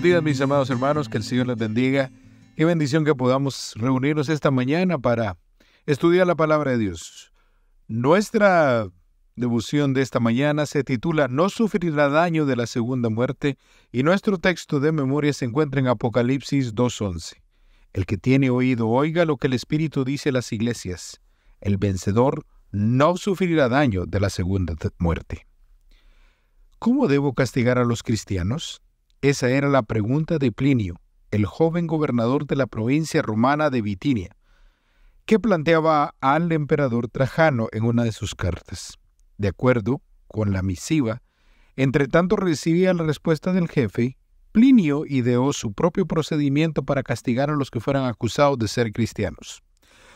buenos mis amados hermanos, que el Señor les bendiga. Qué bendición que podamos reunirnos esta mañana para estudiar la palabra de Dios. Nuestra devoción de esta mañana se titula No sufrirá daño de la segunda muerte y nuestro texto de memoria se encuentra en Apocalipsis 2.11. El que tiene oído oiga lo que el Espíritu dice a las iglesias. El vencedor no sufrirá daño de la segunda muerte. ¿Cómo debo castigar a los cristianos? Esa era la pregunta de Plinio, el joven gobernador de la provincia romana de Bitinia, que planteaba al emperador Trajano en una de sus cartas. De acuerdo con la misiva, entre tanto recibía la respuesta del jefe, Plinio ideó su propio procedimiento para castigar a los que fueran acusados de ser cristianos.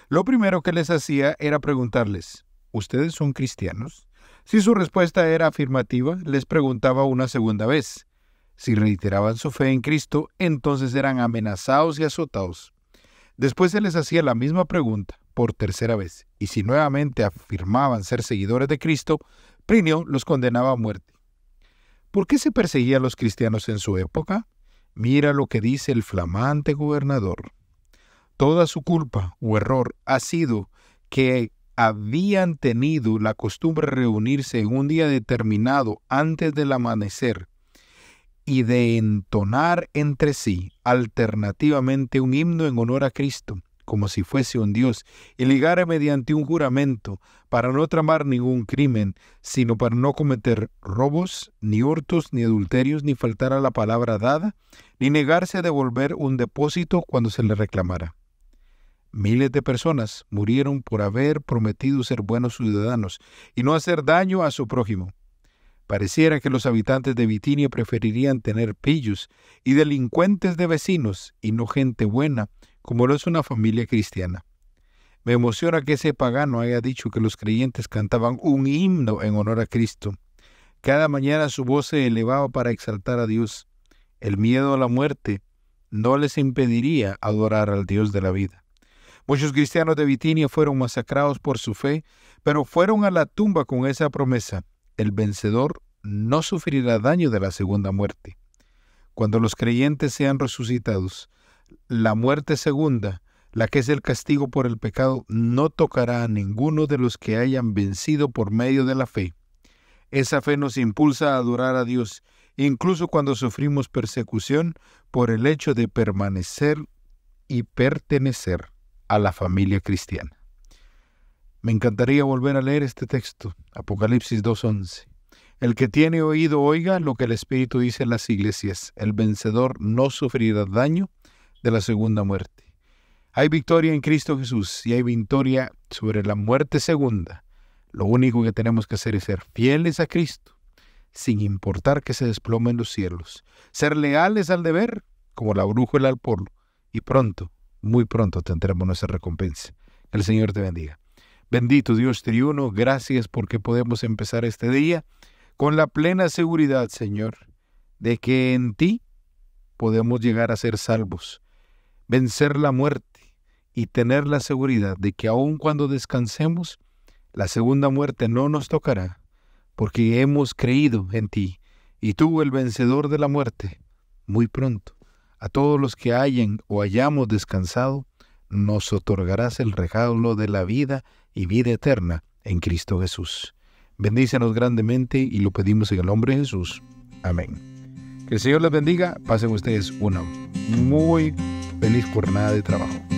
Lo primero que les hacía era preguntarles, ¿ustedes son cristianos? Si su respuesta era afirmativa, les preguntaba una segunda vez, si reiteraban su fe en Cristo, entonces eran amenazados y azotados. Después se les hacía la misma pregunta por tercera vez, y si nuevamente afirmaban ser seguidores de Cristo, Plinio los condenaba a muerte. ¿Por qué se perseguía a los cristianos en su época? Mira lo que dice el flamante gobernador. Toda su culpa o error ha sido que habían tenido la costumbre de reunirse en un día determinado antes del amanecer y de entonar entre sí alternativamente un himno en honor a Cristo, como si fuese un Dios, y ligar mediante un juramento para no tramar ningún crimen, sino para no cometer robos, ni hurtos, ni adulterios, ni faltar a la palabra dada, ni negarse a devolver un depósito cuando se le reclamara. Miles de personas murieron por haber prometido ser buenos ciudadanos y no hacer daño a su prójimo. Pareciera que los habitantes de Bitinia preferirían tener pillos y delincuentes de vecinos y no gente buena, como lo es una familia cristiana. Me emociona que ese pagano haya dicho que los creyentes cantaban un himno en honor a Cristo. Cada mañana su voz se elevaba para exaltar a Dios. El miedo a la muerte no les impediría adorar al Dios de la vida. Muchos cristianos de Bitinia fueron masacrados por su fe, pero fueron a la tumba con esa promesa el vencedor no sufrirá daño de la segunda muerte. Cuando los creyentes sean resucitados, la muerte segunda, la que es el castigo por el pecado, no tocará a ninguno de los que hayan vencido por medio de la fe. Esa fe nos impulsa a adorar a Dios, incluso cuando sufrimos persecución por el hecho de permanecer y pertenecer a la familia cristiana. Me encantaría volver a leer este texto, Apocalipsis 2.11. El que tiene oído oiga lo que el Espíritu dice en las iglesias. El vencedor no sufrirá daño de la segunda muerte. Hay victoria en Cristo Jesús y hay victoria sobre la muerte segunda. Lo único que tenemos que hacer es ser fieles a Cristo, sin importar que se desplomen los cielos. Ser leales al deber, como la brújula al polo. Y pronto, muy pronto tendremos nuestra recompensa. El Señor te bendiga. Bendito Dios triuno, gracias porque podemos empezar este día con la plena seguridad, Señor, de que en ti podemos llegar a ser salvos, vencer la muerte y tener la seguridad de que aun cuando descansemos, la segunda muerte no nos tocará, porque hemos creído en ti, y tú, el vencedor de la muerte, muy pronto, a todos los que hayan o hayamos descansado, nos otorgarás el regalo de la vida y vida eterna en Cristo Jesús. Bendícenos grandemente y lo pedimos en el nombre de Jesús. Amén. Que el Señor les bendiga. Pasen ustedes una muy feliz jornada de trabajo.